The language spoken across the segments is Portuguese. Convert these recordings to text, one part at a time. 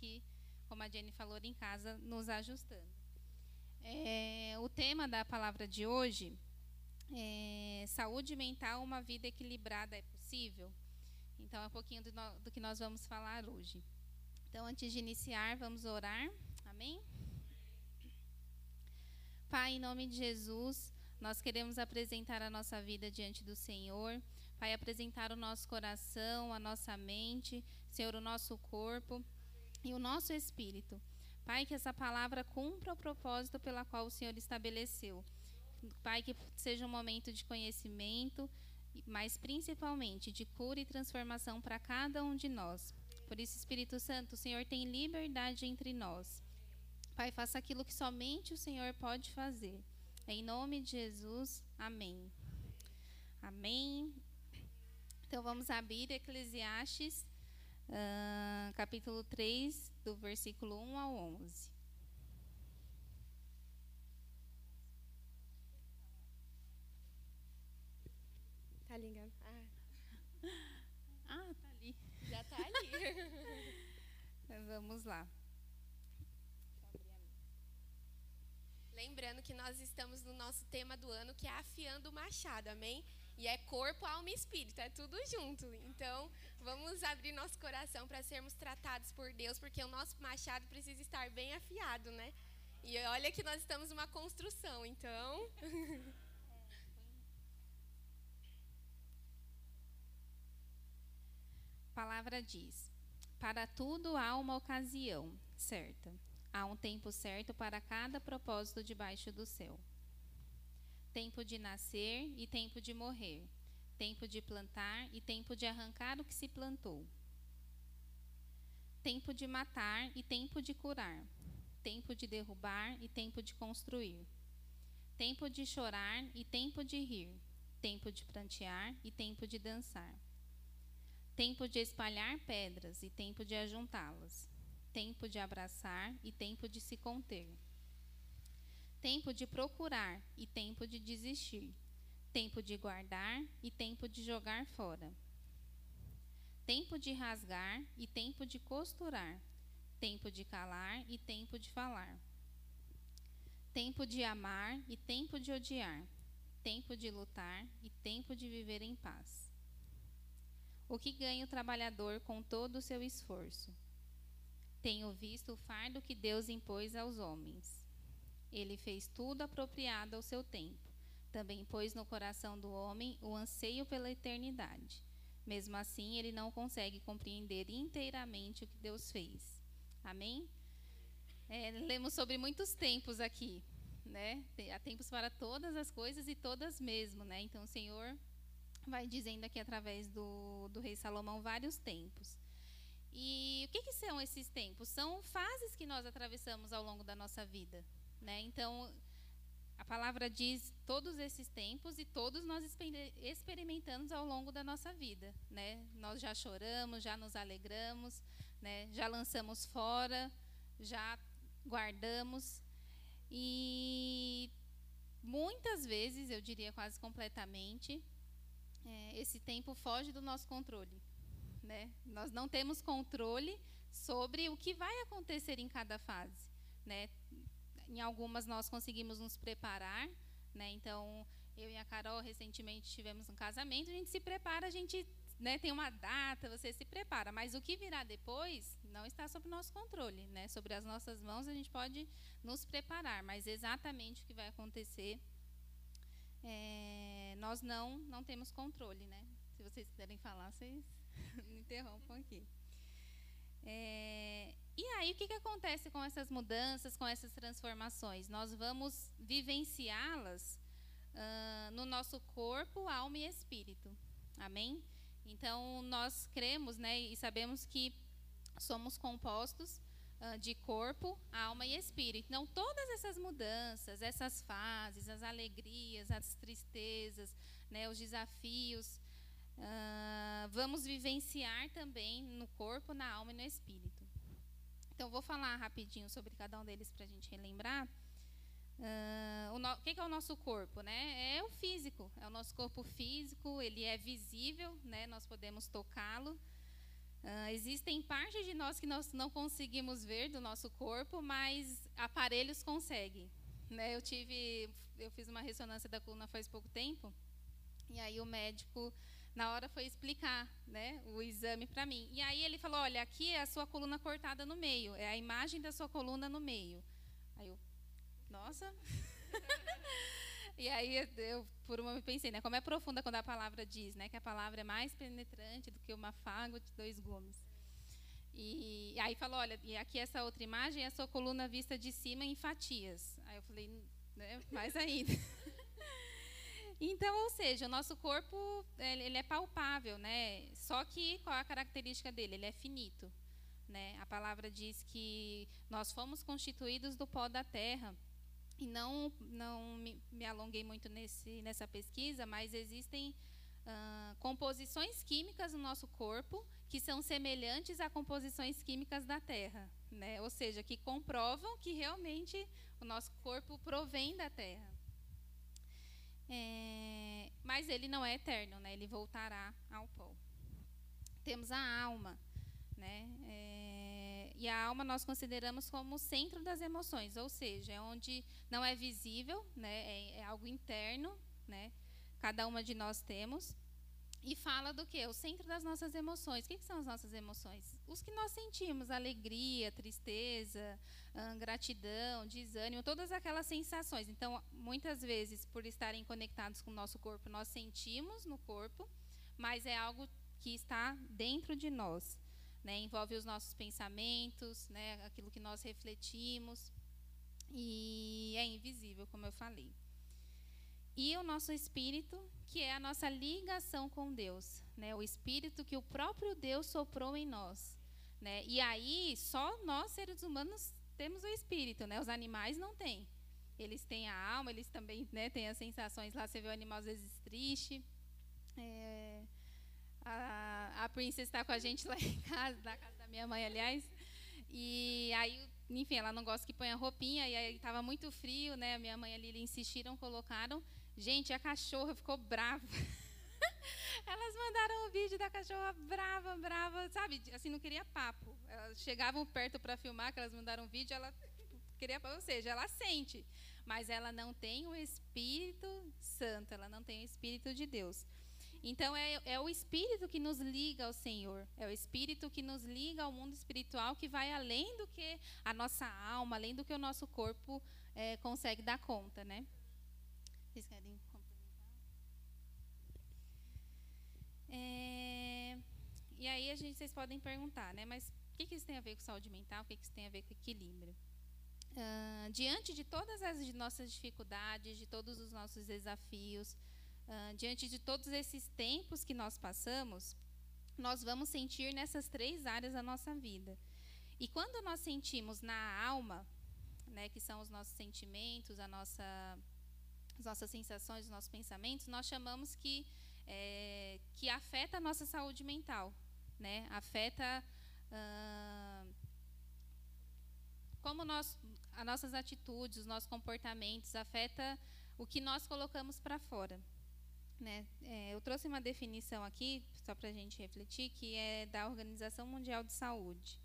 aqui, como a Jenny falou, em casa, nos ajustando. É, o tema da palavra de hoje é saúde mental, uma vida equilibrada é possível? Então, é um pouquinho do, do que nós vamos falar hoje. Então, antes de iniciar, vamos orar. Amém? Pai, em nome de Jesus, nós queremos apresentar a nossa vida diante do Senhor. Pai, apresentar o nosso coração, a nossa mente, Senhor, o nosso corpo e o nosso espírito. Pai, que essa palavra cumpra o propósito pela qual o Senhor estabeleceu. Pai, que seja um momento de conhecimento, mas principalmente de cura e transformação para cada um de nós. Por isso, Espírito Santo, o Senhor tem liberdade entre nós. Pai, faça aquilo que somente o Senhor pode fazer. Em nome de Jesus, amém. Amém. Então vamos abrir Eclesiastes, uh, capítulo 3, do versículo 1 ao 11. Tá ligado? Ah. ah, tá ali. Já tá ali. Vamos lá. Lembrando que nós estamos no nosso tema do ano, que é afiando o machado, amém? E é corpo, alma e espírito, é tudo junto. Então, vamos abrir nosso coração para sermos tratados por Deus, porque o nosso machado precisa estar bem afiado, né? E olha que nós estamos numa construção, então. palavra diz: Para tudo há uma ocasião certa. Há um tempo certo para cada propósito debaixo do céu. Tempo de nascer e tempo de morrer. Tempo de plantar e tempo de arrancar o que se plantou. Tempo de matar e tempo de curar. Tempo de derrubar e tempo de construir. Tempo de chorar e tempo de rir. Tempo de prantear e tempo de dançar tempo de espalhar pedras e tempo de ajuntá-las, tempo de abraçar e tempo de se conter, tempo de procurar e tempo de desistir, tempo de guardar e tempo de jogar fora, tempo de rasgar e tempo de costurar, tempo de calar e tempo de falar, tempo de amar e tempo de odiar, tempo de lutar e tempo de viver em paz o que ganha o trabalhador com todo o seu esforço? Tenho visto o fardo que Deus impôs aos homens. Ele fez tudo apropriado ao seu tempo. Também pôs no coração do homem o anseio pela eternidade. Mesmo assim, ele não consegue compreender inteiramente o que Deus fez. Amém? É, lemos sobre muitos tempos aqui, né? Há tempos para todas as coisas e todas mesmo, né? Então, o Senhor vai dizendo aqui através do, do rei Salomão vários tempos. E o que, que, são esses tempos? São fases que nós atravessamos ao longo da nossa vida. Né? Então, a palavra diz todos esses tempos e todos nós experimentamos ao longo da nossa vida. Né? Nós já choramos, já nos alegramos, né? já lançamos fora, já guardamos. E muitas vezes, eu diria quase completamente, é, esse tempo foge do nosso controle. Né? Nós não temos controle sobre o que vai acontecer em cada fase. Né? Em algumas nós conseguimos nos preparar. Né? Então, eu e a Carol recentemente tivemos um casamento, a gente se prepara, a gente né, tem uma data, você se prepara, mas o que virá depois não está sob nosso controle, né? Sobre as nossas mãos a gente pode nos preparar, mas exatamente o que vai acontecer é, nós não, não temos controle, né? Se vocês quiserem falar, vocês me interrompam aqui. É, e aí, o que, que acontece com essas mudanças, com essas transformações? Nós vamos vivenciá-las uh, no nosso corpo, alma e espírito. Amém? Então, nós cremos né, e sabemos que somos compostos de corpo, alma e espírito. Então, todas essas mudanças, essas fases, as alegrias, as tristezas, né, os desafios, uh, vamos vivenciar também no corpo, na alma e no espírito. Então, vou falar rapidinho sobre cada um deles para a gente relembrar. Uh, o, o que é o nosso corpo? Né? É o físico, é o nosso corpo físico, ele é visível, né? nós podemos tocá-lo. Uh, existem partes de nós que nós não conseguimos ver do nosso corpo, mas aparelhos conseguem. Né? Eu tive, eu fiz uma ressonância da coluna faz pouco tempo, e aí o médico na hora foi explicar, né, o exame para mim. E aí ele falou, olha, aqui é a sua coluna cortada no meio, é a imagem da sua coluna no meio. Aí eu, nossa. e aí eu por um momento pensei, né, como é profunda quando a palavra diz, né, que a palavra é mais penetrante do que uma faga de dois gumes. E, e aí falou, olha, e aqui essa outra imagem é a sua coluna vista de cima em fatias. Aí eu falei, né, mais ainda. Então, ou seja, o nosso corpo ele é palpável, né? Só que qual a característica dele? Ele é finito, né? A palavra diz que nós fomos constituídos do pó da terra. E não não me, me alonguei muito nesse nessa pesquisa, mas existem uh, composições químicas no nosso corpo que são semelhantes a composições químicas da terra, né? Ou seja, que comprovam que realmente o nosso corpo provém da terra. É, mas ele não é eterno, né? Ele voltará ao pó. Temos a alma, né? É, e a alma nós consideramos como o centro das emoções, ou seja, é onde não é visível, né? É, é algo interno, né? Cada uma de nós temos. E fala do que? O centro das nossas emoções. O que, são as nossas emoções? Os que nós sentimos: alegria, tristeza, gratidão, desânimo, todas aquelas sensações. Então, muitas vezes, por estarem conectados com o nosso corpo, nós sentimos no corpo, mas é algo que está dentro de nós. Né? Envolve os nossos pensamentos, né? aquilo que nós refletimos. E é invisível, como eu falei. E o nosso espírito, que é a nossa ligação com Deus, né? O espírito que o próprio Deus soprou em nós, né? E aí só nós seres humanos temos o espírito, né? Os animais não têm. Eles têm a alma, eles também né, têm as sensações. Lá você vê o animal às vezes triste. É, a, a Princess está com a gente lá em casa, na casa da minha mãe, aliás. E aí, enfim, ela não gosta que ponha roupinha, e aí estava muito frio, né? A minha mãe ali insistiram, colocaram. Gente, a cachorra ficou brava. Elas mandaram um vídeo da cachorra brava, brava, sabe? Assim, não queria papo. Elas chegavam perto para filmar, que elas mandaram um vídeo, ela queria, ou seja, ela sente, mas ela não tem o Espírito Santo, ela não tem o Espírito de Deus. Então é, é o Espírito que nos liga ao Senhor, é o Espírito que nos liga ao mundo espiritual, que vai além do que a nossa alma, além do que o nosso corpo é, consegue dar conta, né? Vocês querem complementar? É, e aí a gente, vocês podem perguntar, né? Mas o que, que isso tem a ver com saúde mental? O que, que isso tem a ver com equilíbrio? Uh, diante de todas as nossas dificuldades, de todos os nossos desafios, uh, diante de todos esses tempos que nós passamos, nós vamos sentir nessas três áreas da nossa vida. E quando nós sentimos na alma, né, que são os nossos sentimentos, a nossa as nossas sensações, os nossos pensamentos, nós chamamos que, é, que afeta a nossa saúde mental, né? Afeta uh, como nós, as nossas atitudes, os nossos comportamentos, afeta o que nós colocamos para fora. Né? É, eu trouxe uma definição aqui, só para a gente refletir, que é da Organização Mundial de Saúde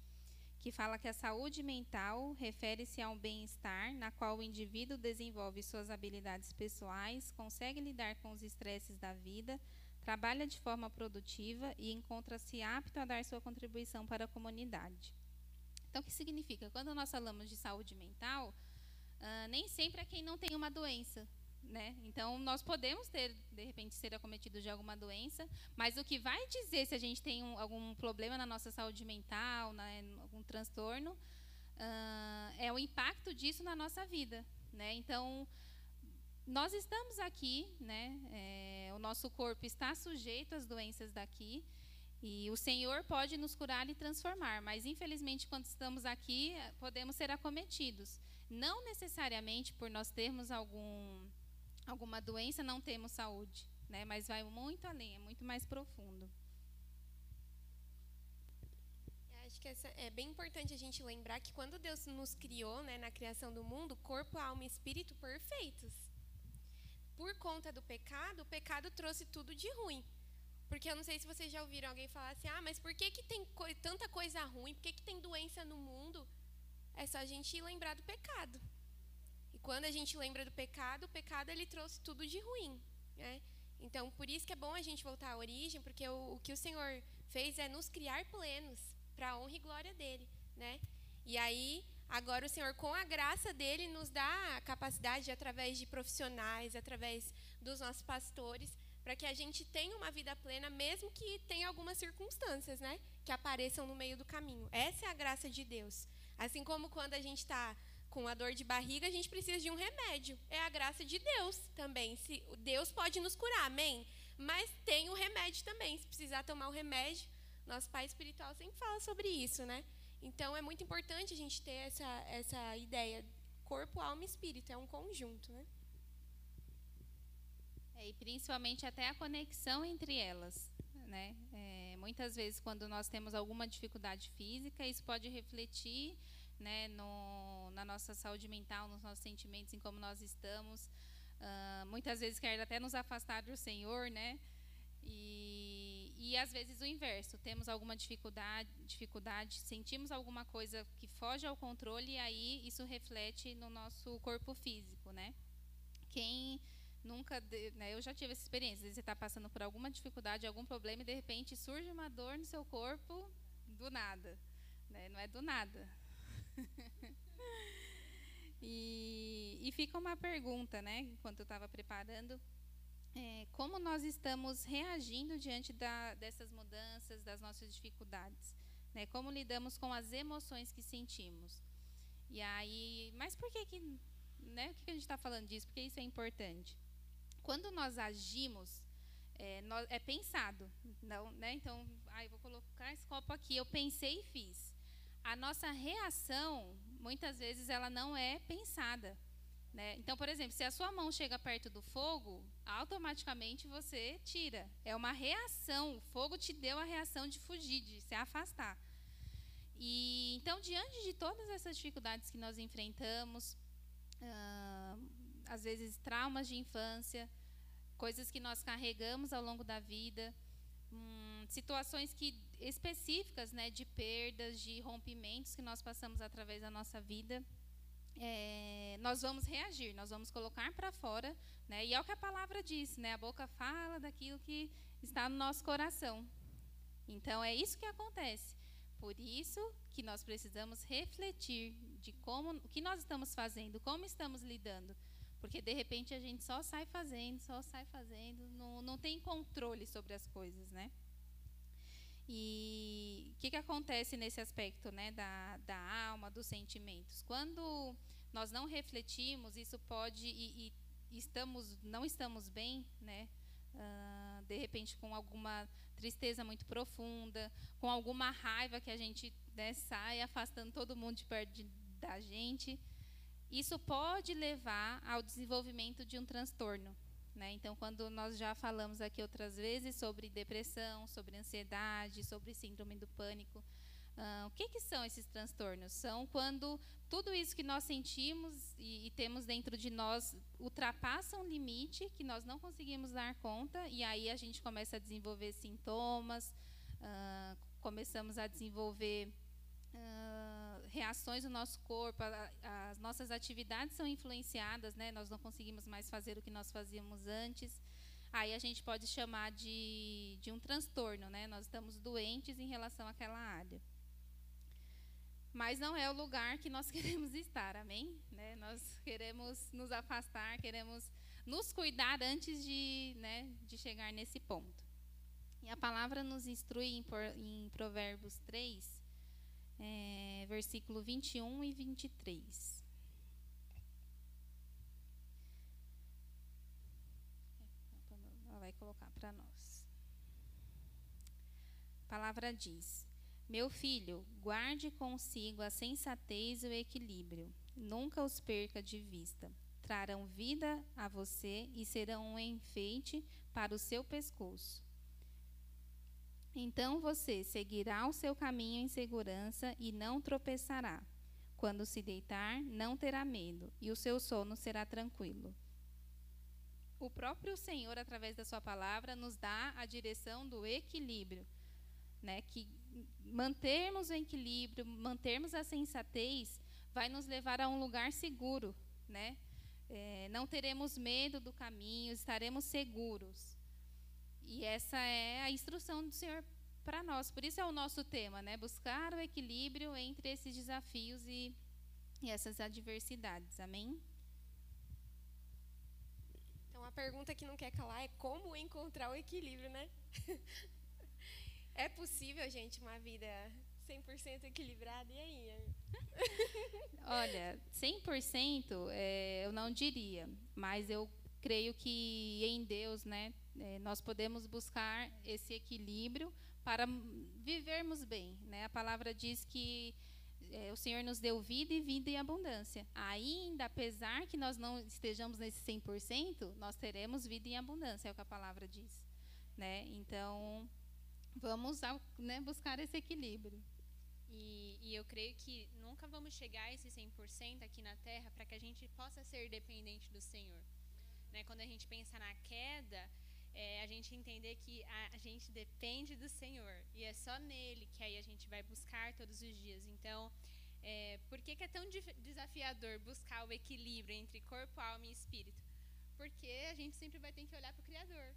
que fala que a saúde mental refere-se a um bem-estar na qual o indivíduo desenvolve suas habilidades pessoais, consegue lidar com os estresses da vida, trabalha de forma produtiva e encontra-se apto a dar sua contribuição para a comunidade. Então, o que significa? Quando nós falamos de saúde mental, uh, nem sempre é quem não tem uma doença, né? Então, nós podemos ter, de repente, ser acometidos de alguma doença, mas o que vai dizer se a gente tem um, algum problema na nossa saúde mental, né, algum transtorno, uh, é o impacto disso na nossa vida. Né? Então, nós estamos aqui, né? É, o nosso corpo está sujeito às doenças daqui, e o Senhor pode nos curar e transformar, mas infelizmente, quando estamos aqui, podemos ser acometidos. Não necessariamente por nós termos algum alguma doença, não temos saúde, né? Mas vai muito além, é muito mais profundo. Acho que essa, é bem importante a gente lembrar que quando Deus nos criou, né, na criação do mundo, corpo, alma e espírito perfeitos. Por conta do pecado, o pecado trouxe tudo de ruim. Porque eu não sei se vocês já ouviram alguém falar assim: ah, mas por que, que tem co tanta coisa ruim? Por que, que tem doença no mundo? É só a gente lembrar do pecado. E quando a gente lembra do pecado, o pecado ele trouxe tudo de ruim. Né? Então, por isso que é bom a gente voltar à origem, porque o, o que o Senhor fez é nos criar plenos para a honra e glória dele. Né? E aí, agora o Senhor, com a graça dele, nos dá a capacidade, através de profissionais, através dos nossos pastores, para que a gente tenha uma vida plena, mesmo que tenha algumas circunstâncias, né, que apareçam no meio do caminho. Essa é a graça de Deus. Assim como quando a gente está com a dor de barriga, a gente precisa de um remédio. É a graça de Deus também. Se Deus pode nos curar, amém? Mas tem o remédio também. Se precisar tomar o remédio, nosso pai espiritual sempre fala sobre isso, né? Então é muito importante a gente ter essa essa ideia corpo, alma e espírito, é um conjunto, né? É, e principalmente até a conexão entre elas. Né? É, muitas vezes, quando nós temos alguma dificuldade física, isso pode refletir né, no, na nossa saúde mental, nos nossos sentimentos, em como nós estamos. Uh, muitas vezes quer até nos afastar do Senhor, né? E, e às vezes o inverso, temos alguma dificuldade, dificuldade, sentimos alguma coisa que foge ao controle e aí isso reflete no nosso corpo físico, né? Quem nunca, né, eu já tive essa experiência, você está passando por alguma dificuldade, algum problema e de repente surge uma dor no seu corpo do nada, né? Não é do nada. e, e, fica uma pergunta, né? Enquanto eu estava preparando, é, como nós estamos reagindo diante da, dessas mudanças, das nossas dificuldades, né? Como lidamos com as emoções que sentimos? E aí, mas por que que, né? O que, que a gente está falando disso? Porque isso é importante quando nós agimos, é, nós, é pensado. Não, né? Então, ah, vou colocar esse copo aqui. Eu pensei e fiz. A nossa reação, muitas vezes, ela não é pensada. Né? Então, por exemplo, se a sua mão chega perto do fogo, automaticamente você tira. É uma reação. O fogo te deu a reação de fugir, de se afastar. E então, diante de todas essas dificuldades que nós enfrentamos, às vezes traumas de infância, coisas que nós carregamos ao longo da vida, hum, situações que específicas, né, de perdas, de rompimentos que nós passamos através da nossa vida, é, nós vamos reagir, nós vamos colocar para fora, né, e é o que a palavra diz, né, a boca fala daquilo que está no nosso coração. Então é isso que acontece. Por isso que nós precisamos refletir de como, o que nós estamos fazendo, como estamos lidando porque de repente a gente só sai fazendo, só sai fazendo, não, não tem controle sobre as coisas, né? E o que, que acontece nesse aspecto né, da, da alma, dos sentimentos? Quando nós não refletimos, isso pode e, e estamos, não estamos bem, né? Uh, de repente com alguma tristeza muito profunda, com alguma raiva que a gente né, sai afastando todo mundo de perto de, da gente isso pode levar ao desenvolvimento de um transtorno. Né? Então, quando nós já falamos aqui outras vezes sobre depressão, sobre ansiedade, sobre síndrome do pânico, uh, o que, que, são esses transtornos? São quando tudo isso que nós sentimos e, e, temos dentro de nós ultrapassa um limite que nós não conseguimos dar conta, e aí a gente começa a desenvolver sintomas, uh, começamos a desenvolver. Uh, reações do nosso corpo, a, as nossas atividades são influenciadas, né? Nós não conseguimos mais fazer o que nós fazíamos antes. Aí a gente pode chamar de, de um transtorno, né? Nós estamos doentes em relação àquela área. Mas não é o lugar que nós queremos estar, amém? Né? Nós queremos nos afastar, queremos nos cuidar antes de, né, de chegar nesse ponto. E a palavra nos instrui em, em Provérbios 3, é, versículo 21 e 23. Ela vai colocar para nós. A palavra diz: Meu filho, guarde consigo a sensatez e o equilíbrio. Nunca os perca de vista. Trarão vida a você e serão um enfeite para o seu pescoço. Então você seguirá o seu caminho em segurança e não tropeçará. Quando se deitar, não terá medo, e o seu sono será tranquilo. o próprio Senhor, através da Sua palavra, nos dá a direção do equilíbrio. Né? Que mantermos o equilíbrio, mantermos a sensatez, vai nos levar a um lugar seguro. Né? É, não teremos medo do caminho, estaremos seguros. E essa é a instrução do Senhor para nós. Por isso é o nosso tema, né? Buscar o equilíbrio entre esses desafios e, e essas adversidades. Amém? Então a pergunta que não quer calar é como encontrar o equilíbrio, né? é possível, gente, uma vida 100% equilibrada? E aí? Olha, 100% é, eu não diria, mas eu creio que em Deus, né, é, nós podemos buscar esse equilíbrio para vivermos bem. Né? A palavra diz que é, o Senhor nos deu vida e vida em abundância. Ainda, apesar que nós não estejamos nesse 100%, nós teremos vida em abundância, é o que a palavra diz. Né? Então, vamos né, buscar esse equilíbrio. E, e, eu creio que nunca vamos chegar a esse 100% aqui na Terra para que a gente possa ser dependente do Senhor. Né? Quando a gente pensa na queda, é, a gente entender que a, gente depende do Senhor e é só nele que aí a gente vai buscar todos os dias. Então, é, por que, que é tão desafiador buscar o equilíbrio entre corpo, alma e espírito? Porque a gente sempre vai ter que olhar para o Criador.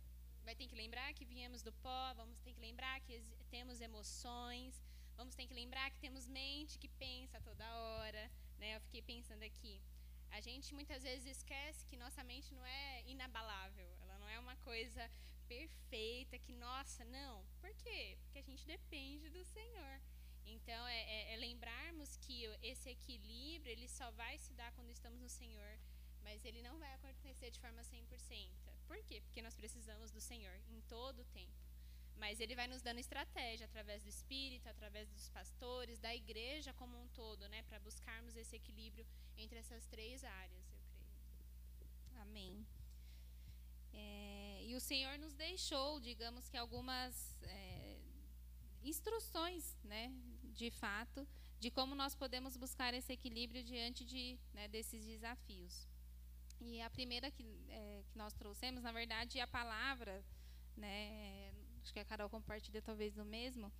Vai ter que lembrar que viemos do pó, vamos ter que lembrar que temos emoções, vamos ter que lembrar que temos mente que pensa toda hora. Né? Eu fiquei pensando aqui. A gente muitas vezes esquece que nossa mente não é inabalável, não é uma coisa perfeita, que, nossa, não. Por quê? Porque a gente depende do Senhor. Então, é, é, é lembrarmos que esse equilíbrio, ele só vai se dar quando estamos no Senhor, mas ele não vai acontecer de forma 100%. Por quê? Porque nós precisamos do Senhor em todo o tempo. Mas ele vai nos dando estratégia através do Espírito, através dos pastores, da igreja como um todo, né, para buscarmos esse equilíbrio entre essas três áreas, eu creio. Amém. É, e o Senhor nos deixou, digamos que algumas é, instruções, né, de fato, de como nós podemos buscar esse equilíbrio diante de, né, desses desafios. E a primeira que, é, que nós trouxemos, na verdade, é a palavra, né, acho que a Carol compartilha talvez no mesmo,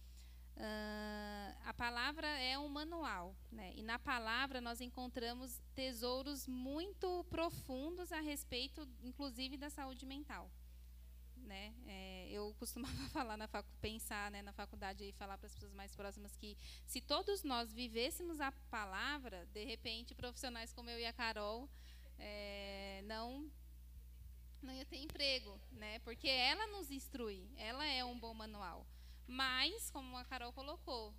Uh, a palavra é um manual, né? e na palavra nós encontramos tesouros muito profundos a respeito, inclusive, da saúde mental. Né? É, eu costumava falar na facu pensar né, na faculdade e falar para as pessoas mais próximas que se todos nós vivêssemos a palavra, de repente profissionais como eu e a Carol é, não não ia ter emprego, né? Porque ela nos instrui, ela é um bom manual. Mas, como a Carol colocou,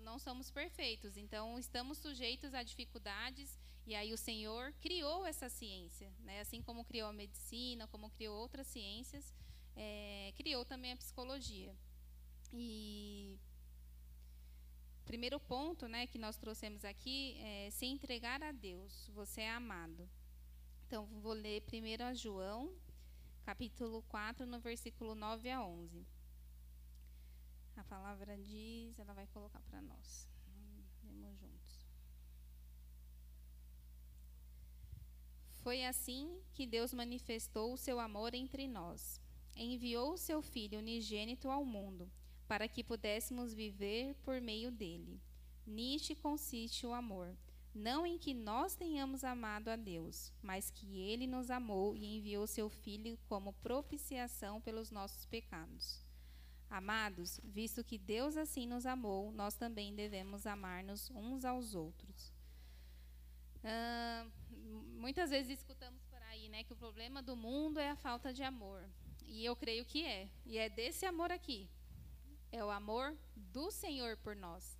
não somos perfeitos, então estamos sujeitos a dificuldades e aí o Senhor criou essa ciência, né? assim como criou a medicina, como criou outras ciências, é, criou também a psicologia. E primeiro ponto, né, que nós trouxemos aqui é se entregar a Deus. Você é amado. Então vou ler primeiro a João, capítulo 4, no versículo 9 a 11. A palavra diz, ela vai colocar para nós. Vamos juntos. Foi assim que Deus manifestou o seu amor entre nós. Enviou o seu Filho unigênito ao mundo, para que pudéssemos viver por meio dele. Nisto consiste o amor, não em que nós tenhamos amado a Deus, mas que ele nos amou e enviou seu Filho como propiciação pelos nossos pecados. Amados, visto que Deus assim nos amou, nós também devemos amar-nos uns aos outros. Uh, muitas vezes escutamos por aí né, que o problema do mundo é a falta de amor. E eu creio que é. E é desse amor aqui. É o amor do Senhor por nós.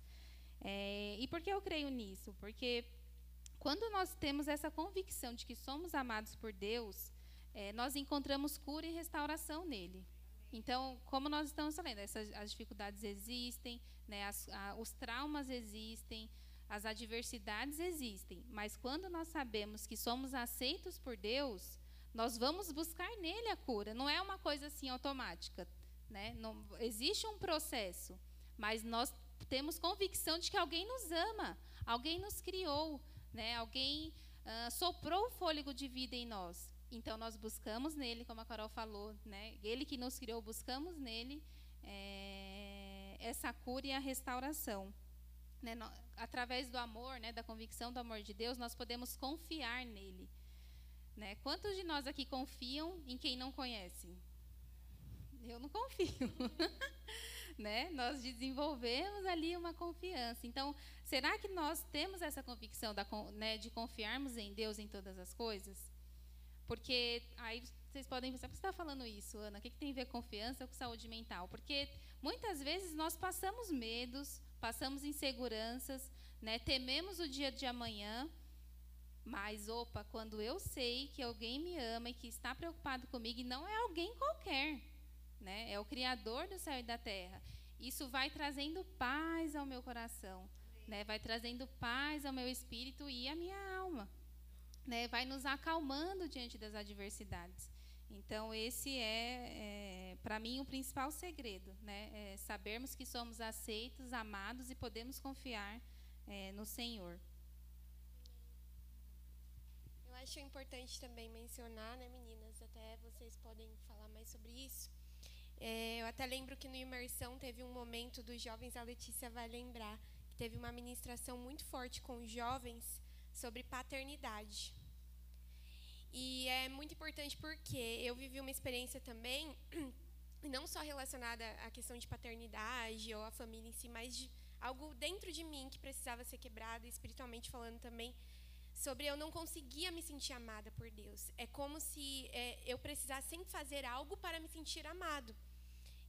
É, e por que eu creio nisso? Porque quando nós temos essa convicção de que somos amados por Deus, é, nós encontramos cura e restauração nele. Então, como nós estamos falando, essas, as dificuldades existem, né, as, a, os traumas existem, as adversidades existem, mas quando nós sabemos que somos aceitos por Deus, nós vamos buscar nele a cura. Não é uma coisa assim automática, né? Não, existe um processo, mas nós temos convicção de que alguém nos ama, alguém nos criou, né? Alguém uh, soprou o fôlego de vida em nós. Então nós buscamos nele, como a Carol falou, né? Ele que nos criou, buscamos nele é, essa cura e a restauração. Né? No, através do amor, né? Da convicção do amor de Deus, nós podemos confiar nele. Né? Quantos de nós aqui confiam em quem não conhece? Eu não confio. né? Nós desenvolvemos ali uma confiança. Então, será que nós temos essa convicção da, né, de confiarmos em Deus em todas as coisas? Porque aí vocês podem pensar, por que você está falando isso, Ana? O que, que tem a ver confiança com saúde mental? Porque muitas vezes nós passamos medos, passamos inseguranças, né? tememos o dia de amanhã, mas, opa, quando eu sei que alguém me ama e que está preocupado comigo, e não é alguém qualquer, né? é o Criador do céu e da terra, isso vai trazendo paz ao meu coração, né? vai trazendo paz ao meu espírito e à minha alma né, vai nos acalmando diante das adversidades. Então, esse é, é para mim, o principal segredo, né? É sabermos que somos aceitos, amados e podemos confiar é, no Senhor. Eu acho importante também mencionar, né, meninas? Até vocês podem falar mais sobre isso. É, eu até lembro que no Imersão teve um momento dos jovens, a Letícia vai lembrar, que teve uma ministração muito forte com os jovens sobre paternidade. E é muito importante porque eu vivi uma experiência também, não só relacionada à questão de paternidade ou à família em si, mas de algo dentro de mim que precisava ser quebrado, espiritualmente falando também, sobre eu não conseguia me sentir amada por Deus. É como se é, eu precisasse sempre fazer algo para me sentir amado.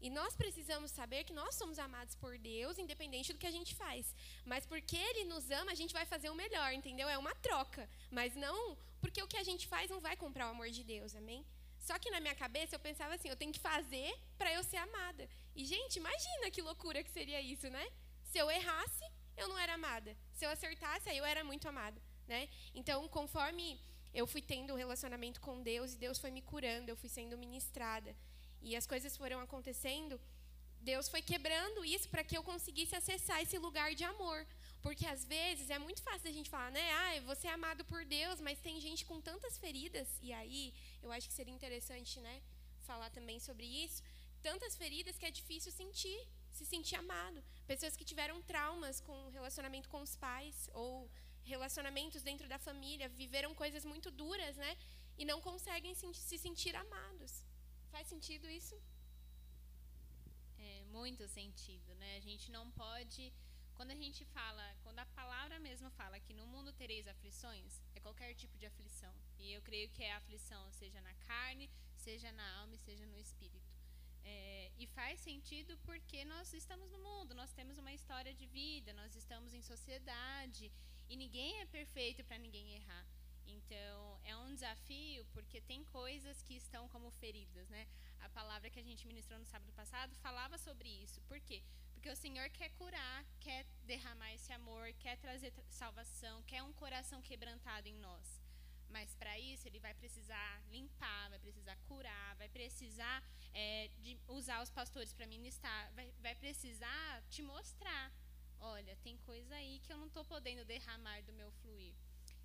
E nós precisamos saber que nós somos amados por Deus, independente do que a gente faz. Mas porque Ele nos ama, a gente vai fazer o melhor, entendeu? É uma troca. Mas não porque o que a gente faz não vai comprar o amor de Deus, amém? Só que na minha cabeça eu pensava assim: eu tenho que fazer para eu ser amada. E, gente, imagina que loucura que seria isso, né? Se eu errasse, eu não era amada. Se eu acertasse, aí eu era muito amada, né? Então, conforme eu fui tendo um relacionamento com Deus e Deus foi me curando, eu fui sendo ministrada e as coisas foram acontecendo, Deus foi quebrando isso para que eu conseguisse acessar esse lugar de amor. Porque às vezes é muito fácil a gente falar, né? Ah, você é amado por Deus, mas tem gente com tantas feridas. E aí, eu acho que seria interessante, né? Falar também sobre isso. Tantas feridas que é difícil sentir, se sentir amado. Pessoas que tiveram traumas com relacionamento com os pais ou relacionamentos dentro da família, viveram coisas muito duras, né? E não conseguem se sentir amados. Faz sentido isso? É muito sentido, né? A gente não pode. Quando a gente fala, quando a palavra mesmo fala que no mundo tereis aflições, é qualquer tipo de aflição. E eu creio que é aflição, seja na carne, seja na alma e seja no espírito. É, e faz sentido porque nós estamos no mundo, nós temos uma história de vida, nós estamos em sociedade e ninguém é perfeito para ninguém errar. Então, é um desafio porque tem coisas que estão como feridas, né? A palavra que a gente ministrou no sábado passado falava sobre isso. Por quê? Porque o Senhor quer curar, quer derramar esse amor, quer trazer salvação, quer um coração quebrantado em nós. Mas para isso ele vai precisar limpar, vai precisar curar, vai precisar é, usar os pastores para ministrar, vai, vai precisar te mostrar. Olha, tem coisa aí que eu não estou podendo derramar do meu fluir.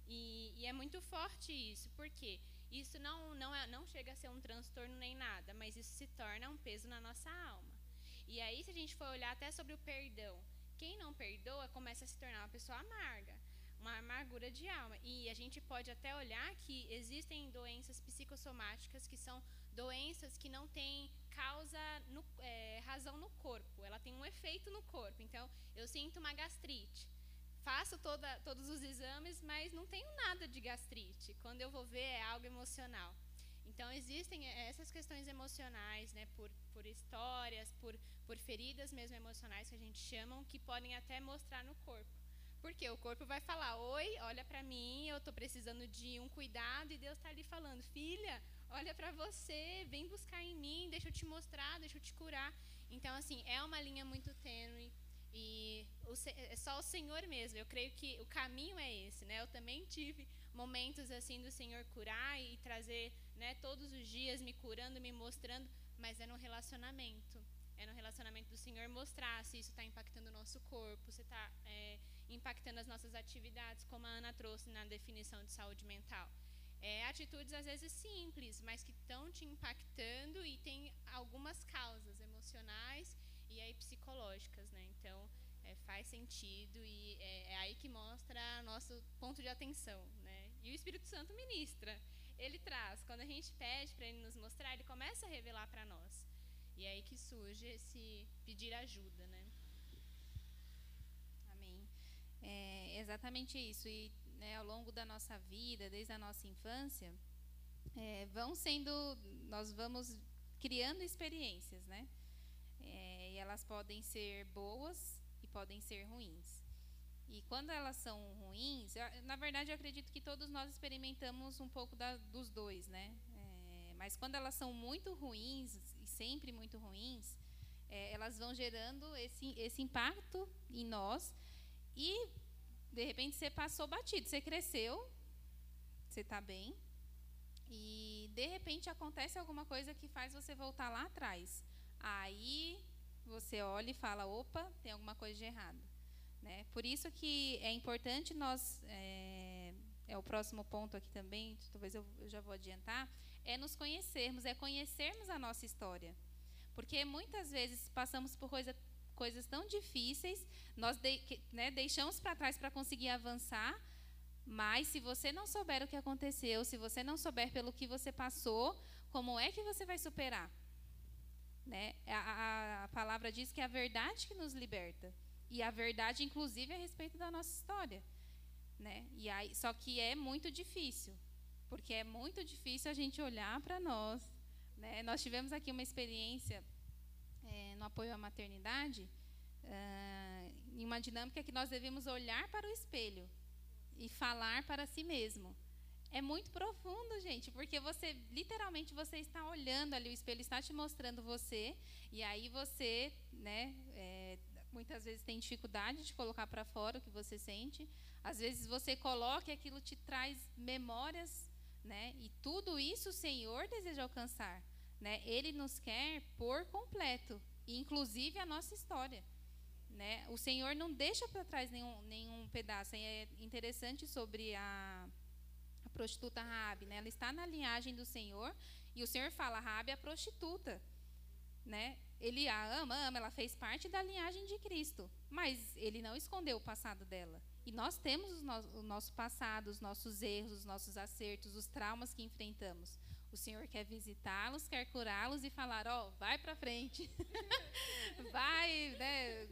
E, e, é muito forte isso, porque isso não, não, é, não chega a ser um transtorno nem nada, mas isso se torna um peso na nossa alma. E aí, se a gente for olhar até sobre o perdão, quem não perdoa começa a se tornar uma pessoa amarga, uma amargura de alma. E a gente pode até olhar que existem doenças psicossomáticas que são doenças que não têm causa, no, é, razão no corpo, ela tem um efeito no corpo. Então, eu sinto uma gastrite faço toda, todos os exames, mas não tenho nada de gastrite. Quando eu vou ver, é algo emocional. Então, existem essas questões emocionais, né, por, por histórias, por, por feridas mesmo emocionais que a gente chama, que podem até mostrar no corpo. Porque o corpo vai falar: Oi, olha para mim, eu estou precisando de um cuidado, e Deus está ali falando: Filha, olha para você, vem buscar em mim, deixa eu te mostrar, deixa eu te curar. Então, assim, é uma linha muito tênue e é só o Senhor mesmo. Eu creio que o caminho é esse, né? Eu também tive momentos assim do Senhor curar e trazer, né, todos os dias me curando, me mostrando, mas é no relacionamento. É no relacionamento do Senhor mostrar se isso está impactando o nosso corpo, se está é, impactando as nossas atividades, como a Ana trouxe na definição de saúde mental. É, atitudes às vezes simples, mas que estão te impactando e tem algumas causas emocionais e aí psicológicas, né? Então faz sentido e é, é, aí que mostra nosso ponto de atenção, né? E o Espírito Santo ministra, ele traz. Quando a gente pede para ele nos mostrar, ele começa a revelar para nós. E é aí que surge esse pedir ajuda, né? Amém. É exatamente isso. E né, ao longo da nossa vida, desde a nossa infância, é, vão sendo, nós vamos criando experiências, né? É, e elas podem ser boas podem ser ruins. E quando elas são ruins, eu, na verdade eu acredito que todos nós experimentamos um pouco da, dos dois, né? É, mas quando elas são muito ruins e sempre muito ruins, é, elas vão gerando esse, esse impacto em nós e de repente você passou batido, você cresceu, você está bem, e de repente acontece alguma coisa que faz você voltar lá atrás. Aí você olha e fala: opa, tem alguma coisa de errado. Né? Por isso que é importante nós. É, é o próximo ponto aqui também, talvez eu, já vou adiantar, é nos conhecermos, é conhecermos a nossa história. Porque muitas vezes passamos por coisa coisas tão difíceis, nós de, né, deixamos para trás para conseguir avançar, mas se você não souber o que aconteceu, se você não souber pelo que você passou, como é que você vai superar? Né? A, a, a palavra diz que é a verdade que nos liberta. E a verdade, inclusive, é a respeito da nossa história. Né? E aí, só que é muito difícil, porque é muito difícil a gente olhar para nós. Né? Nós tivemos aqui uma experiência é, no apoio à maternidade, uh, em uma dinâmica que nós devemos olhar para o espelho e falar para si mesmo. É muito profundo, gente, porque você literalmente você está olhando ali, o espelho está te mostrando você, e aí você, né, é, muitas vezes tem dificuldade de colocar para fora o que você sente. Às vezes você coloca e aquilo te traz memórias, né? E tudo isso o Senhor deseja alcançar. Né? Ele nos quer por completo, inclusive a nossa história. Né? O Senhor não deixa para trás nenhum, nenhum pedaço. É interessante sobre a, prostituta Rabi, né? Ela está na linhagem do Senhor e o Senhor fala: Rabi é a prostituta, né? Ele a ama, ama. Ela fez parte da linhagem de Cristo, mas ele não escondeu o passado dela. E nós temos o nosso passado, os nossos erros, os nossos acertos, os traumas que enfrentamos. O Senhor quer visitá-los, quer curá-los e falar: ó, oh, vai para frente, vai, né?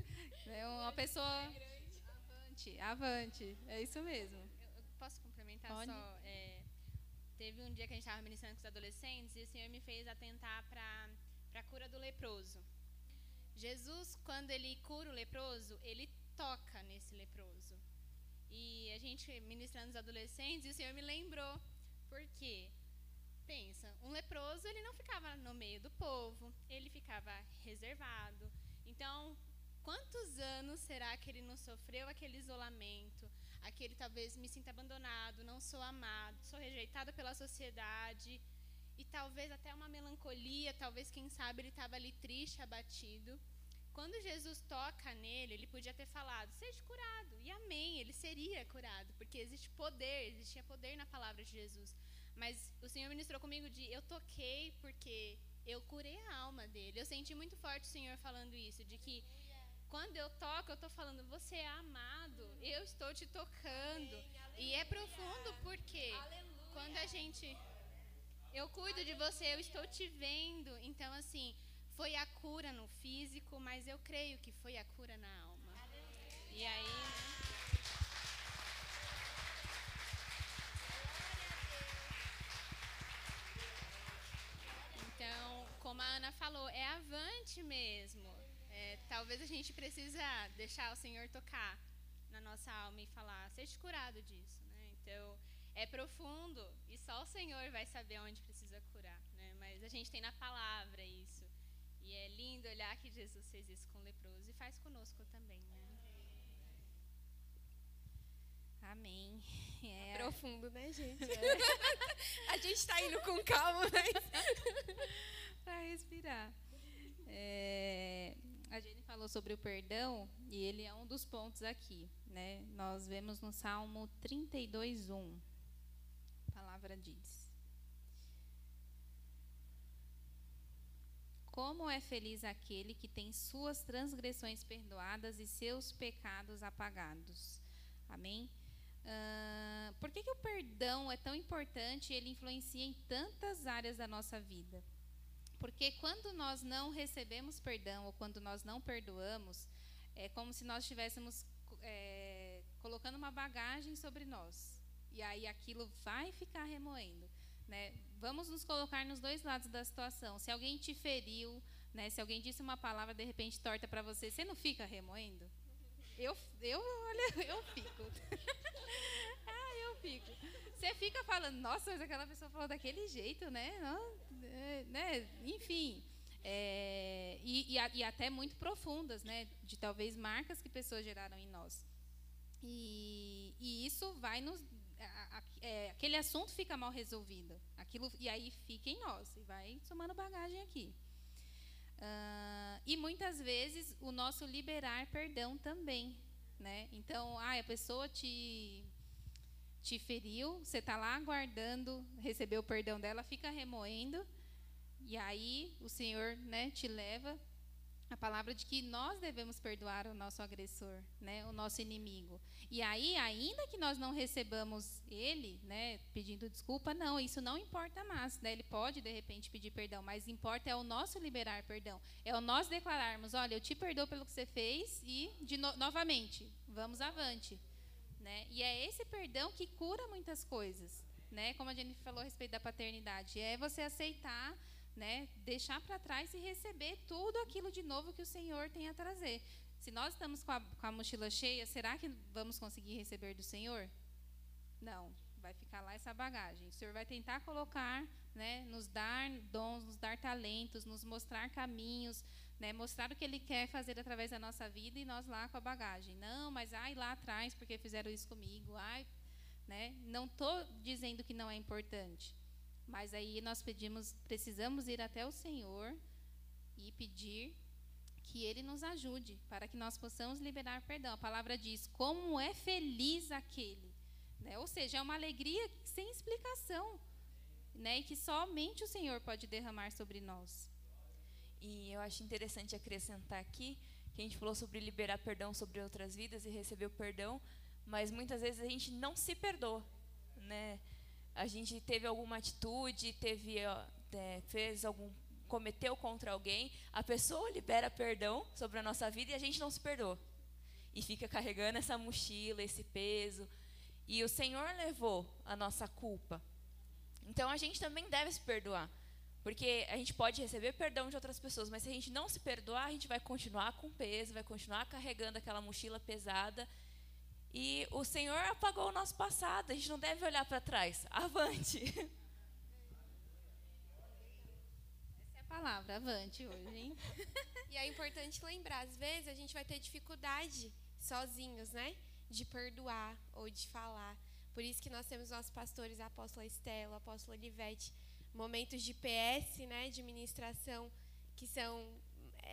É uma pessoa avante, avante, é isso mesmo. Eu, posso complementar Pode? só? Teve um dia que a gente estava ministrando com os adolescentes e o Senhor me fez atentar para a cura do leproso. Jesus, quando ele cura o leproso, ele toca nesse leproso. E a gente ministrando os adolescentes, e o Senhor me lembrou. Por quê? Pensa, um leproso, ele não ficava no meio do povo, ele ficava reservado. Então, quantos anos será que ele não sofreu aquele isolamento? Aquele talvez me sinta abandonado, não sou amado, sou rejeitado pela sociedade. E talvez até uma melancolia, talvez, quem sabe, ele estava ali triste, abatido. Quando Jesus toca nele, ele podia ter falado, seja curado. E amém, ele seria curado, porque existe poder, existia poder na palavra de Jesus. Mas o Senhor ministrou comigo de eu toquei porque eu curei a alma dele. Eu senti muito forte o Senhor falando isso, de que quando eu toco, eu estou falando, você é amado, eu estou te tocando. Amém, e é profundo porque aleluia. quando a gente. Eu cuido de você, eu estou te vendo. Então, assim, foi a cura no físico, mas eu creio que foi a cura na alma. Aleluia. E aí. Né? como a Ana falou, é avante mesmo. É, talvez a gente precisa deixar o Senhor tocar na nossa alma e falar, seja curado disso, né? Então, é profundo e só o Senhor vai saber onde precisa curar, né? Mas a gente tem na palavra isso. E é lindo olhar que Jesus fez isso com o leproso e faz conosco também, né? Amém. É. é profundo, né, gente? É. a gente está indo com calma, mas para respirar. É, a Jenny falou sobre o perdão e ele é um dos pontos aqui. Né? Nós vemos no Salmo 32, 1. A palavra diz. Como é feliz aquele que tem suas transgressões perdoadas e seus pecados apagados. Amém? Uh, por que, que o perdão é tão importante e ele influencia em tantas áreas da nossa vida? Porque quando nós não recebemos perdão ou quando nós não perdoamos, é como se nós estivéssemos é, colocando uma bagagem sobre nós. E aí aquilo vai ficar remoendo. Né? Vamos nos colocar nos dois lados da situação. Se alguém te feriu, né, se alguém disse uma palavra de repente torta para você, você não fica remoendo? Eu, eu, olha, eu fico. ah, eu fico. Você fica falando, nossa, mas aquela pessoa falou daquele jeito, né? Não, né? Enfim. É, e, e, e, até muito profundas, né? De talvez marcas que pessoas geraram em nós. E, e isso vai nos. A, a, é, aquele assunto fica mal resolvido. Aquilo, e aí fica em nós. E vai somando bagagem aqui. Uh, e muitas vezes o nosso liberar perdão também. Né? Então, ah, a pessoa te, te feriu, você está lá aguardando receber o perdão dela, fica remoendo, e aí o Senhor né, te leva a palavra de que nós devemos perdoar o nosso agressor, né, o nosso inimigo. E aí, ainda que nós não recebamos ele, né, pedindo desculpa, não, isso não importa mais. Né, ele pode, de repente, pedir perdão, mas importa é o nosso liberar perdão. É o nós declararmos: olha, eu te perdoo pelo que você fez e, de no novamente, vamos avante. Né? E é esse perdão que cura muitas coisas. Né? Como a gente falou a respeito da paternidade, é você aceitar né, deixar para trás e receber tudo aquilo de novo que o Senhor tem a trazer. Se nós estamos com a, com a mochila cheia, será que vamos conseguir receber do Senhor? Não, vai ficar lá essa bagagem. O Senhor vai tentar colocar, né, nos dar dons, nos dar talentos, nos mostrar caminhos, né, mostrar o que Ele quer fazer através da nossa vida e nós lá com a bagagem. Não, mas ai lá atrás porque fizeram isso comigo, ai, né? Não estou dizendo que não é importante. Mas aí nós pedimos, precisamos ir até o Senhor e pedir que Ele nos ajude para que nós possamos liberar perdão. A palavra diz: como é feliz aquele. Né? Ou seja, é uma alegria sem explicação. Né? E que somente o Senhor pode derramar sobre nós. E eu acho interessante acrescentar aqui que a gente falou sobre liberar perdão sobre outras vidas e receber o perdão, mas muitas vezes a gente não se perdoa, né? A gente teve alguma atitude, teve, é, fez algum, cometeu contra alguém, a pessoa libera perdão sobre a nossa vida e a gente não se perdoa. E fica carregando essa mochila, esse peso. E o Senhor levou a nossa culpa. Então a gente também deve se perdoar. Porque a gente pode receber perdão de outras pessoas, mas se a gente não se perdoar, a gente vai continuar com peso, vai continuar carregando aquela mochila pesada e o Senhor apagou o nosso passado, a gente não deve olhar para trás. Avante. Essa é a palavra, avante hoje, hein? e é importante lembrar, às vezes a gente vai ter dificuldade sozinhos, né? De perdoar ou de falar. Por isso que nós temos nossos pastores, a apóstola Estela, a apóstola Olivete, momentos de PS, né, de ministração, que são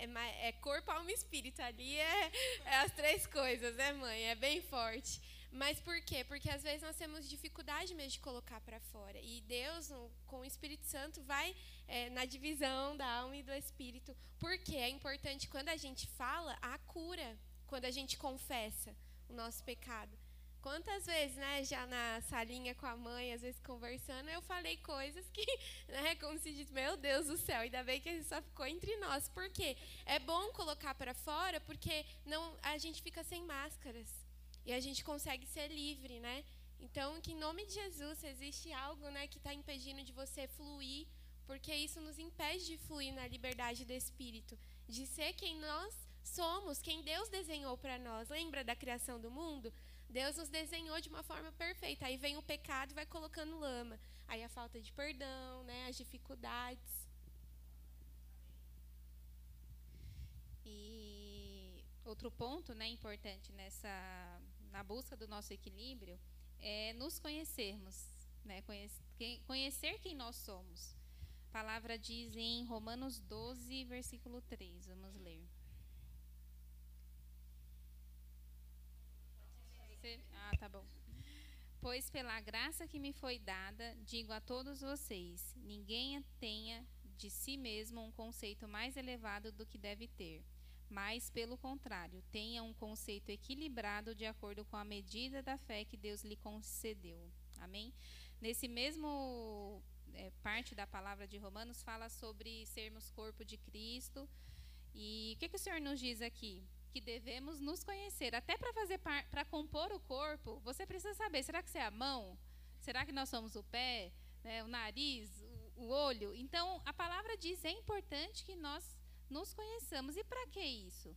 é, é corpo, alma e espírito. Ali é, é as três coisas, né, mãe? É bem forte. Mas por quê? Porque às vezes nós temos dificuldade mesmo de colocar para fora. E Deus, com o Espírito Santo, vai é, na divisão da alma e do espírito. Porque é importante, quando a gente fala, a cura. Quando a gente confessa o nosso pecado. Quantas vezes, né, já na salinha com a mãe, às vezes conversando, eu falei coisas que, né, como se diz, meu Deus do céu, ainda bem que isso só ficou entre nós. Por quê? É bom colocar para fora, porque não, a gente fica sem máscaras e a gente consegue ser livre, né? Então, que em nome de Jesus, existe algo, né, que está impedindo de você fluir, porque isso nos impede de fluir na liberdade do Espírito, de ser quem nós somos, quem Deus desenhou para nós. Lembra da criação do mundo? Deus nos desenhou de uma forma perfeita. Aí vem o pecado e vai colocando lama. Aí a falta de perdão, né, as dificuldades. E outro ponto, né, importante nessa na busca do nosso equilíbrio é nos conhecermos, né, conhecer quem nós somos. A palavra diz em Romanos 12, versículo 3. Vamos ler. Você? Ah, tá bom. Pois pela graça que me foi dada, digo a todos vocês: ninguém tenha de si mesmo um conceito mais elevado do que deve ter, mas, pelo contrário, tenha um conceito equilibrado de acordo com a medida da fé que Deus lhe concedeu. Amém? Nesse mesmo é, parte da palavra de Romanos fala sobre sermos corpo de Cristo. E o que, que o Senhor nos diz aqui? Que devemos nos conhecer. Até para fazer para compor o corpo, você precisa saber: será que você é a mão? Será que nós somos o pé? Né, o nariz? O, o olho? Então, a palavra diz: é importante que nós nos conheçamos. E para que isso?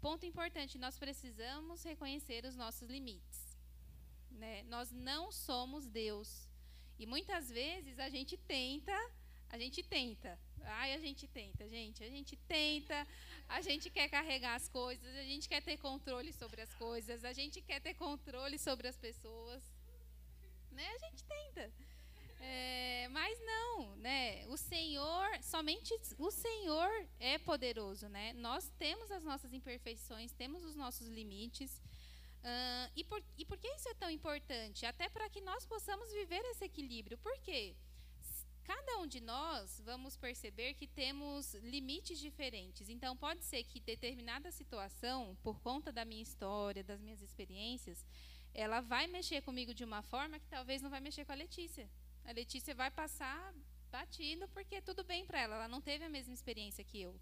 Ponto importante: nós precisamos reconhecer os nossos limites. Né? Nós não somos Deus. E muitas vezes a gente tenta, a gente tenta. Ai, a gente tenta, gente. A gente tenta, a gente quer carregar as coisas, a gente quer ter controle sobre as coisas, a gente quer ter controle sobre as pessoas. Né? A gente tenta. É, mas não, né? O Senhor, somente o Senhor é poderoso, né? Nós temos as nossas imperfeições, temos os nossos limites. Uh, e, por, e por que isso é tão importante? Até para que nós possamos viver esse equilíbrio. Por quê? Cada um de nós vamos perceber que temos limites diferentes. Então, pode ser que determinada situação, por conta da minha história, das minhas experiências, ela vai mexer comigo de uma forma que talvez não vai mexer com a Letícia. A Letícia vai passar batido porque tudo bem para ela, ela não teve a mesma experiência que eu.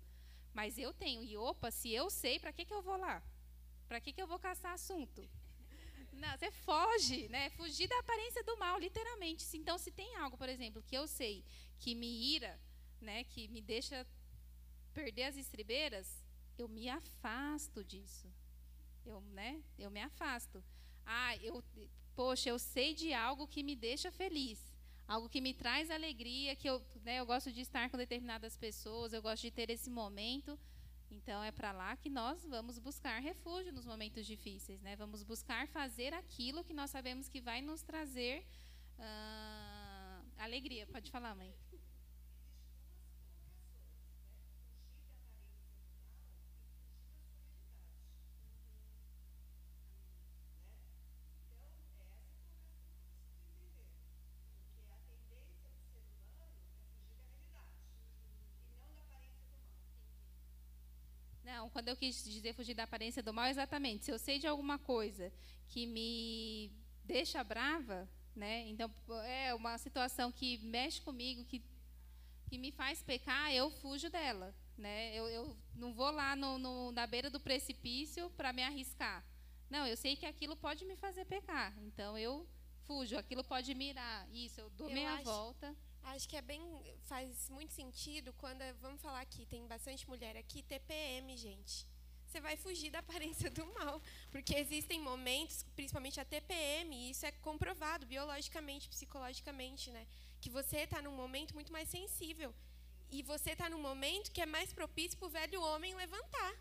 Mas eu tenho, e opa, se eu sei, para que, que eu vou lá? Para que, que eu vou caçar assunto? Não, você foge, né? Fugir da aparência do mal, literalmente. Então, se tem algo, por exemplo, que eu sei que me ira, né, que me deixa perder as estribeiras, eu me afasto disso. Eu, né? Eu me afasto. Ah, eu, poxa, eu sei de algo que me deixa feliz, algo que me traz alegria, que eu, né, eu gosto de estar com determinadas pessoas, eu gosto de ter esse momento. Então é para lá que nós vamos buscar refúgio nos momentos difíceis, né? Vamos buscar fazer aquilo que nós sabemos que vai nos trazer uh, alegria. Pode falar, mãe. Não, quando eu quis dizer fugir da aparência do mal, exatamente. Se eu sei de alguma coisa que me deixa brava, né? Então é uma situação que mexe comigo, que que me faz pecar, eu fujo dela, né? Eu, eu não vou lá no, no, na beira do precipício para me arriscar. Não, eu sei que aquilo pode me fazer pecar, então eu fujo. Aquilo pode mirar. Isso, eu dou eu meia acho, volta. Acho que é bem faz muito sentido quando vamos falar aqui, tem bastante mulher aqui, TPM, gente. Você vai fugir da aparência do mal, porque existem momentos, principalmente a TPM, e isso é comprovado biologicamente, psicologicamente, né, que você está num momento muito mais sensível e você está num momento que é mais propício para o velho homem levantar.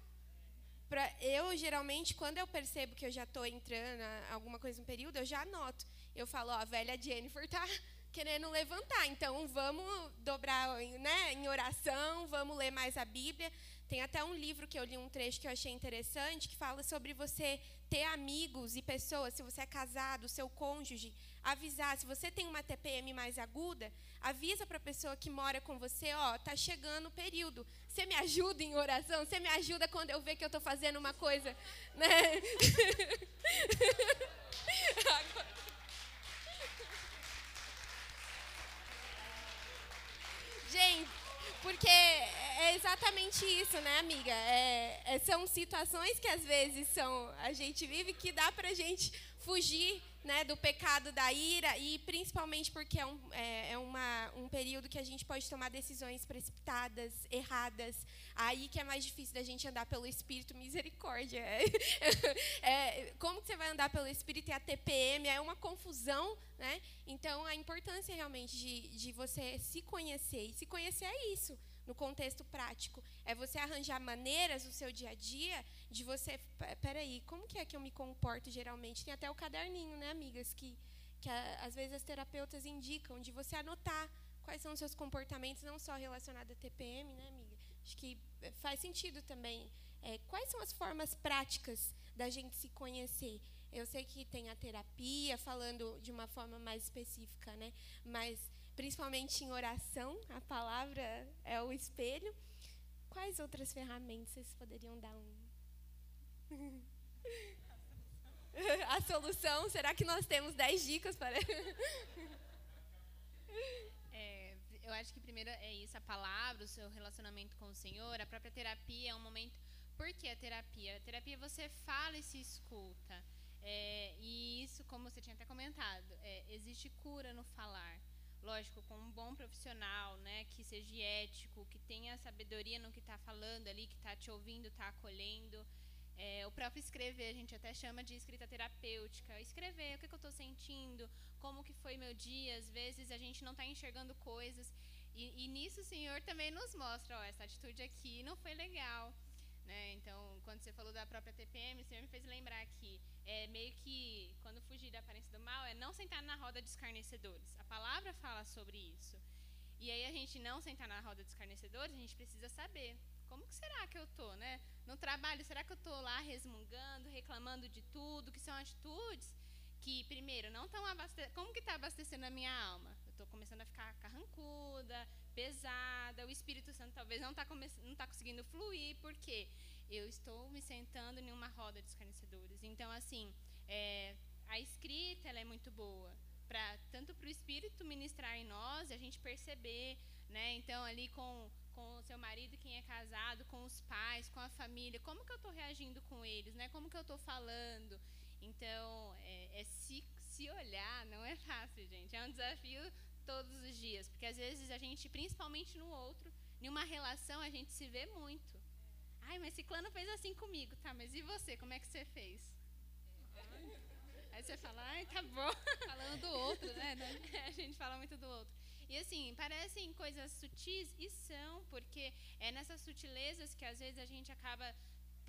Pra, eu geralmente, quando eu percebo que eu já estou entrando alguma coisa no período, eu já anoto. Eu falo, ó, a velha Jennifer tá querendo levantar. Então, vamos dobrar né, em oração, vamos ler mais a Bíblia. Tem até um livro que eu li um trecho que eu achei interessante, que fala sobre você ter amigos e pessoas, se você é casado, seu cônjuge, avisar. Se você tem uma TPM mais aguda, avisa para a pessoa que mora com você, ó, tá chegando o período. Você me ajuda em oração? Você me ajuda quando eu ver que eu estou fazendo uma coisa, né? Gente, porque é exatamente isso, né, amiga? É, é, são situações que às vezes são a gente vive que dá pra gente fugir né, do pecado da ira e principalmente porque é, um, é, é, uma, um período que a gente pode tomar decisões precipitadas, erradas. Aí que é mais difícil da gente andar pelo Espírito, misericórdia. É, como que você vai andar pelo Espírito e a TPM? É uma confusão, né? Então, a importância realmente de, de você se conhecer. E se conhecer é isso no contexto prático. É você arranjar maneiras no seu dia a dia de você. Peraí, como que é que eu me comporto geralmente? Tem até o caderninho, né, amigas, que, que a, às vezes as terapeutas indicam, de você anotar quais são os seus comportamentos, não só relacionados a TPM, né, amiga? Acho que eh, faz sentido também. É, quais são as formas práticas da gente se conhecer? Eu sei que tem a terapia, falando de uma forma mais específica, né? Mas principalmente em oração, a palavra é o espelho. Quais outras ferramentas vocês poderiam dar um? a solução? Será que nós temos 10 dicas para. É, eu acho que primeiro é isso, a palavra, o seu relacionamento com o Senhor, a própria terapia é um momento. Por que a terapia? A terapia você fala e se escuta. É, e isso, como você tinha até comentado, é, existe cura no falar. Lógico, com um bom profissional, né, que seja ético, que tenha sabedoria no que está falando ali, que está te ouvindo, está acolhendo. É, o próprio escrever, a gente até chama de escrita terapêutica. Escrever o que, que eu estou sentindo, como que foi meu dia. Às vezes a gente não está enxergando coisas. E, e, nisso o Senhor também nos mostra, ó, essa atitude aqui não foi legal. Né? Então, quando você falou da própria TPM, Senhor me fez lembrar que é meio que, quando fugir da aparência do mal, é não sentar na roda de escarnecedores. A palavra fala sobre isso. E aí a gente não sentar na roda de escarnecedores, a gente precisa saber como que será que eu tô, né? No trabalho, será que eu tô lá resmungando, reclamando de tudo, que são atitudes que, primeiro, não estão abastecendo. Como que está abastecendo a minha alma? Eu estou começando a ficar carrancuda, pesada, o Espírito Santo talvez não está não tá conseguindo fluir, porque eu estou me sentando em uma roda de escarnecedores. Então, assim, é, a escrita ela é muito boa, pra, tanto para o Espírito ministrar em nós, a gente perceber, né? Então, ali com com o seu marido, quem é casado, com os pais, com a família, como que eu estou reagindo com eles, né? Como que eu estou falando? Então, é, é, se, se olhar não é fácil, gente. É um desafio todos os dias, porque às vezes a gente, principalmente no outro, em uma relação a gente se vê muito. Ai, mas ciclano fez assim comigo, tá? Mas e você? Como é que você fez? Aí você fala, ai, tá bom. Falando do outro, né? É, a gente fala muito do outro. E assim, parecem coisas sutis e são, porque é nessas sutilezas que às vezes a gente acaba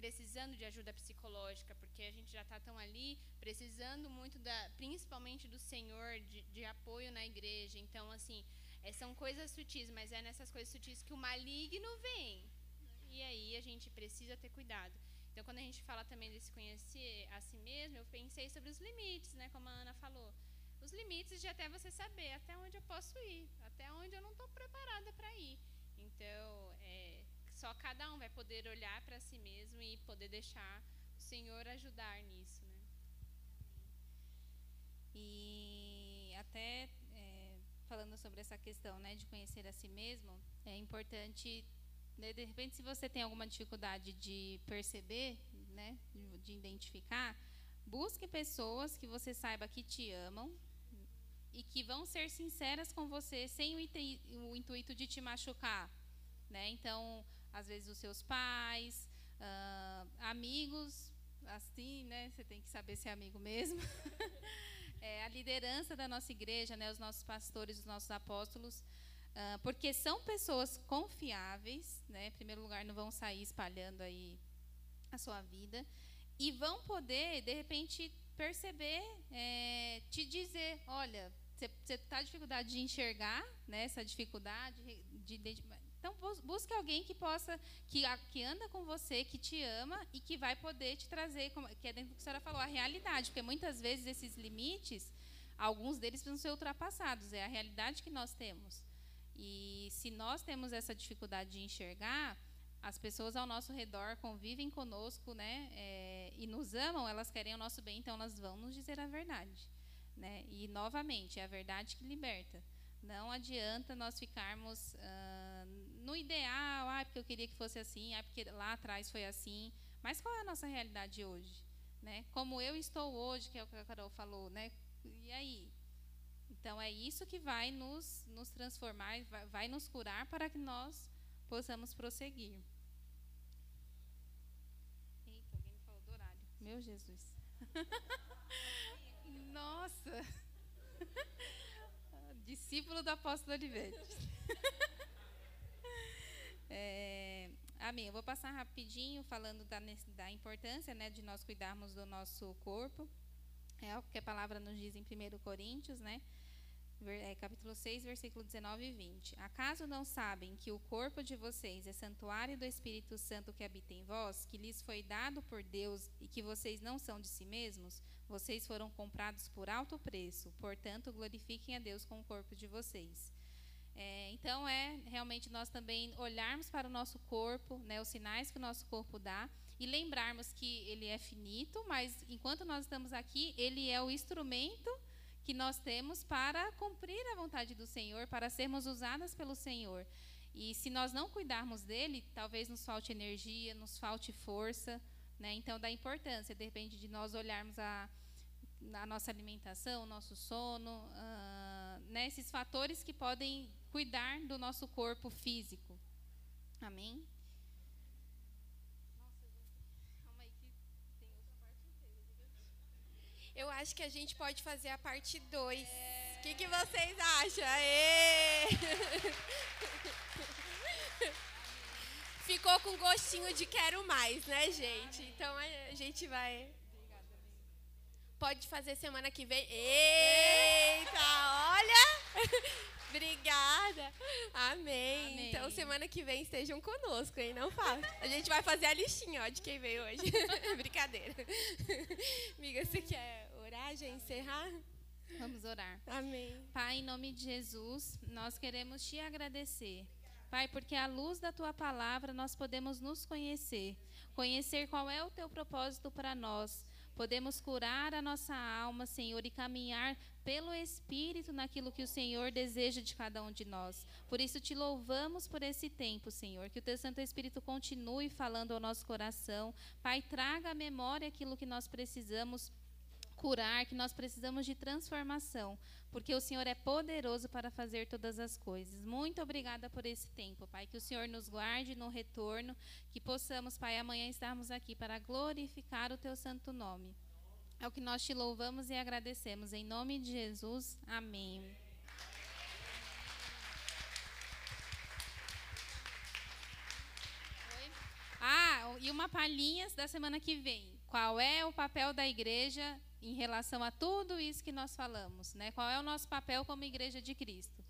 precisando de ajuda psicológica, porque a gente já está tão ali, precisando muito, da, principalmente do Senhor, de, de apoio na igreja. Então, assim, é, são coisas sutis, mas é nessas coisas sutis que o maligno vem. E aí a gente precisa ter cuidado. Então, quando a gente fala também desse conhecer a si mesmo, eu pensei sobre os limites, né, como a Ana falou os limites de até você saber até onde eu posso ir, até onde eu não estou preparada para ir. Então, só cada um vai poder olhar para si mesmo e poder deixar o Senhor ajudar nisso, né? E até é, falando sobre essa questão, né, de conhecer a si mesmo, é importante, né, de repente, se você tem alguma dificuldade de perceber, né, de, de identificar, busque pessoas que você saiba que te amam, e que vão ser sinceras com você sem o, intuito de te machucar. Né? Então, às vezes, os seus pais, uh, amigos, assim, né? Você tem que saber se é amigo mesmo. é, a liderança da nossa igreja, né? Os nossos pastores, os nossos apóstolos, uh, porque são pessoas confiáveis, né? Em primeiro lugar, não vão sair espalhando aí a sua vida e vão poder, de repente, perceber, é, te dizer, olha, você está dificuldade de enxergar né, essa dificuldade de, então busque alguém que possa que, que anda com você que te ama e que vai poder te trazer que é dentro do que a senhora falou a realidade porque muitas vezes esses limites alguns deles precisam ser ultrapassados é a realidade que nós temos e se nós temos essa dificuldade de enxergar as pessoas ao nosso redor convivem conosco né é, e nos amam elas querem o nosso bem então elas vão nos dizer a verdade né? E, novamente, é a verdade que liberta. Não adianta nós ficarmos uh, no ideal, ah, porque eu queria que fosse assim, ah, porque lá atrás foi assim. Mas qual é a nossa realidade hoje? Né? Como eu estou hoje, que é o que a Carol falou, né? E aí? Então é isso que vai nos, nos transformar, vai, vai nos curar para que nós possamos prosseguir. Eita, alguém falou do horário. Meu Jesus. Nossa! Discípulo do apóstolo Oliveira. é, amém. Eu vou passar rapidinho falando da, da importância né, de nós cuidarmos do nosso corpo. É o que a palavra nos diz em 1 Coríntios, né? é, capítulo 6, versículo 19 e 20. Acaso não sabem que o corpo de vocês é santuário do Espírito Santo que habita em vós, que lhes foi dado por Deus e que vocês não são de si mesmos? Vocês foram comprados por alto preço, portanto, glorifiquem a Deus com o corpo de vocês. É, então, é realmente nós também olharmos para o nosso corpo, né, os sinais que o nosso corpo dá, e lembrarmos que ele é finito, mas enquanto nós estamos aqui, ele é o instrumento que nós temos para cumprir a vontade do Senhor, para sermos usadas pelo Senhor. E se nós não cuidarmos dele, talvez nos falte energia, nos falte força. Né? Então, da importância, depende de nós olharmos a, a nossa alimentação, o nosso sono, uh, né? esses fatores que podem cuidar do nosso corpo físico. Amém? Eu acho que a gente pode fazer a parte 2. O é... que, que vocês acham? Aê! Ficou com gostinho de quero mais, né, gente? Então a gente vai. Pode fazer semana que vem. Eita, olha! Obrigada. Amém. Amém. Então, semana que vem estejam conosco, hein? Não fala. A gente vai fazer a listinha ó, de quem veio hoje. Brincadeira. Amiga, você quer orar, já encerrar? Vamos orar. Amém. Pai, em nome de Jesus, nós queremos te agradecer. Pai, porque à luz da tua palavra nós podemos nos conhecer, conhecer qual é o teu propósito para nós. Podemos curar a nossa alma, Senhor, e caminhar pelo Espírito naquilo que o Senhor deseja de cada um de nós. Por isso te louvamos por esse tempo, Senhor. Que o teu Santo Espírito continue falando ao nosso coração. Pai, traga à memória aquilo que nós precisamos curar, que nós precisamos de transformação, porque o Senhor é poderoso para fazer todas as coisas. Muito obrigada por esse tempo, Pai. Que o Senhor nos guarde no retorno, que possamos, Pai, amanhã estarmos aqui para glorificar o teu santo nome. É o que nós te louvamos e agradecemos. Em nome de Jesus. Amém. Ah, e uma palhinha da semana que vem. Qual é o papel da igreja em relação a tudo isso que nós falamos, né? Qual é o nosso papel como igreja de Cristo?